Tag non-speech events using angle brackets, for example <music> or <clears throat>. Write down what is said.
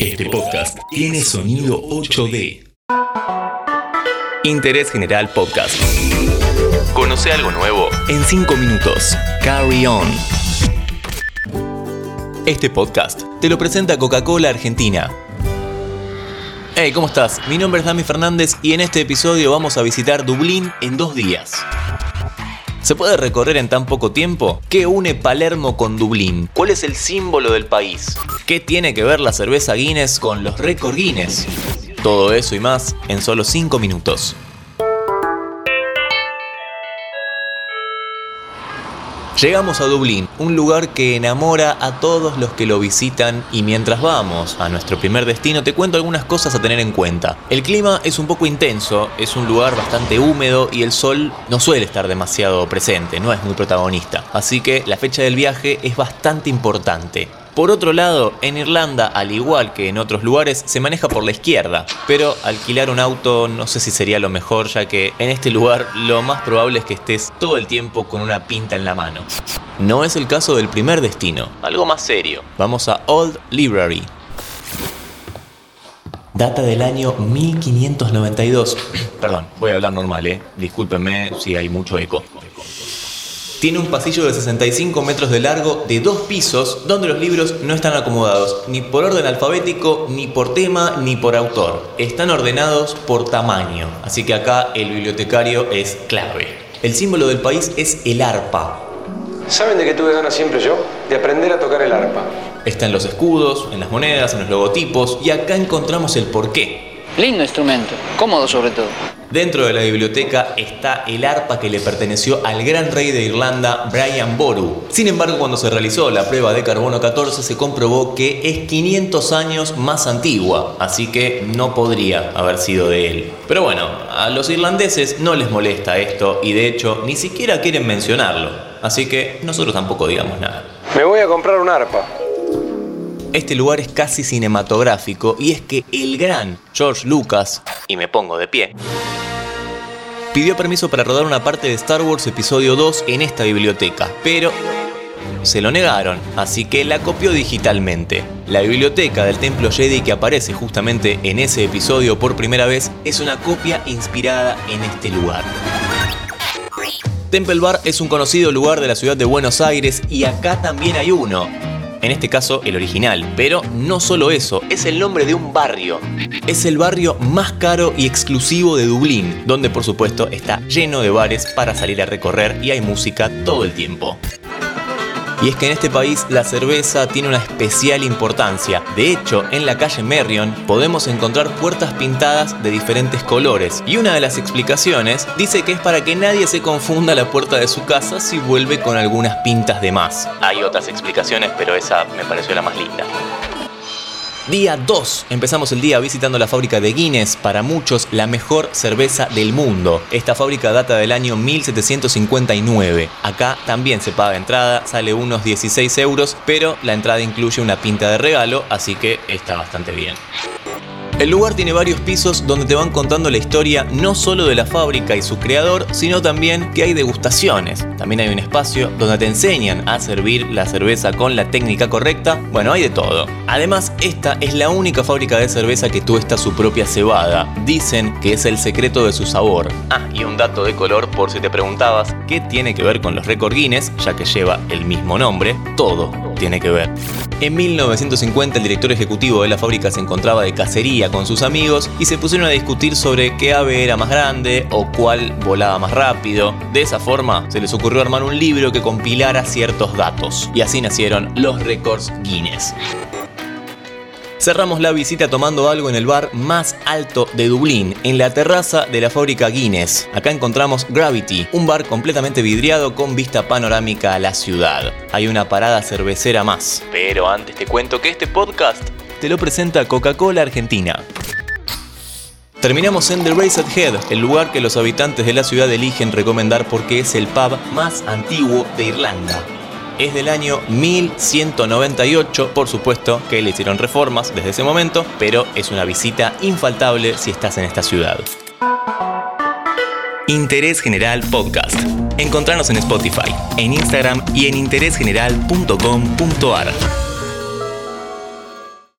Este podcast tiene sonido 8D. Interés General Podcast. Conoce algo nuevo en 5 minutos. Carry on. Este podcast te lo presenta Coca-Cola Argentina. Hey, ¿cómo estás? Mi nombre es Dami Fernández y en este episodio vamos a visitar Dublín en dos días. ¿Se puede recorrer en tan poco tiempo? ¿Qué une Palermo con Dublín? ¿Cuál es el símbolo del país? ¿Qué tiene que ver la cerveza Guinness con los récord Guinness? Todo eso y más en solo 5 minutos. Llegamos a Dublín, un lugar que enamora a todos los que lo visitan y mientras vamos a nuestro primer destino te cuento algunas cosas a tener en cuenta. El clima es un poco intenso, es un lugar bastante húmedo y el sol no suele estar demasiado presente, no es muy protagonista, así que la fecha del viaje es bastante importante. Por otro lado, en Irlanda, al igual que en otros lugares, se maneja por la izquierda, pero alquilar un auto no sé si sería lo mejor, ya que en este lugar lo más probable es que estés todo el tiempo con una pinta en la mano. No es el caso del primer destino, algo más serio. Vamos a Old Library. Data del año 1592. <clears throat> Perdón, voy a hablar normal, ¿eh? Discúlpenme si hay mucho eco. Tiene un pasillo de 65 metros de largo de dos pisos donde los libros no están acomodados ni por orden alfabético, ni por tema, ni por autor. Están ordenados por tamaño, así que acá el bibliotecario es clave. El símbolo del país es el arpa. ¿Saben de qué tuve ganas siempre yo? De aprender a tocar el arpa. Está en los escudos, en las monedas, en los logotipos y acá encontramos el porqué. Lindo instrumento, cómodo sobre todo. Dentro de la biblioteca está el arpa que le perteneció al gran rey de Irlanda, Brian Boru. Sin embargo, cuando se realizó la prueba de carbono 14 se comprobó que es 500 años más antigua, así que no podría haber sido de él. Pero bueno, a los irlandeses no les molesta esto y de hecho ni siquiera quieren mencionarlo, así que nosotros tampoco digamos nada. Me voy a comprar un arpa. Este lugar es casi cinematográfico y es que el gran George Lucas, y me pongo de pie, pidió permiso para rodar una parte de Star Wars Episodio 2 en esta biblioteca, pero se lo negaron, así que la copió digitalmente. La biblioteca del Templo Jedi que aparece justamente en ese episodio por primera vez es una copia inspirada en este lugar. Temple Bar es un conocido lugar de la ciudad de Buenos Aires y acá también hay uno, en este caso el original. Pero no solo eso, es el nombre de un barrio. Es el barrio más caro y exclusivo de Dublín, donde por supuesto está lleno de bares para salir a recorrer y hay música todo el tiempo. Y es que en este país la cerveza tiene una especial importancia. De hecho, en la calle Merrion podemos encontrar puertas pintadas de diferentes colores. Y una de las explicaciones dice que es para que nadie se confunda la puerta de su casa si vuelve con algunas pintas de más. Hay otras explicaciones, pero esa me pareció la más linda. Día 2. Empezamos el día visitando la fábrica de Guinness, para muchos la mejor cerveza del mundo. Esta fábrica data del año 1759. Acá también se paga entrada, sale unos 16 euros, pero la entrada incluye una pinta de regalo, así que está bastante bien. El lugar tiene varios pisos donde te van contando la historia no solo de la fábrica y su creador, sino también que hay degustaciones. También hay un espacio donde te enseñan a servir la cerveza con la técnica correcta. Bueno, hay de todo. Además, esta es la única fábrica de cerveza que tuesta su propia cebada. Dicen que es el secreto de su sabor. Ah, y un dato de color por si te preguntabas qué tiene que ver con los récord Guinness, ya que lleva el mismo nombre. Todo tiene que ver. En 1950 el director ejecutivo de la fábrica se encontraba de cacería con sus amigos y se pusieron a discutir sobre qué ave era más grande o cuál volaba más rápido. De esa forma se les ocurrió armar un libro que compilara ciertos datos y así nacieron los récords Guinness. Cerramos la visita tomando algo en el bar más alto de Dublín, en la terraza de la fábrica Guinness. Acá encontramos Gravity, un bar completamente vidriado con vista panorámica a la ciudad. Hay una parada cervecera más. Pero antes te cuento que este podcast te lo presenta Coca-Cola Argentina. Terminamos en The Race Head, el lugar que los habitantes de la ciudad eligen recomendar porque es el pub más antiguo de Irlanda es del año 1198. Por supuesto que le hicieron reformas desde ese momento, pero es una visita infaltable si estás en esta ciudad. Interés General Podcast. Encontrarnos en Spotify, en Instagram y en interésgeneral.com.ar.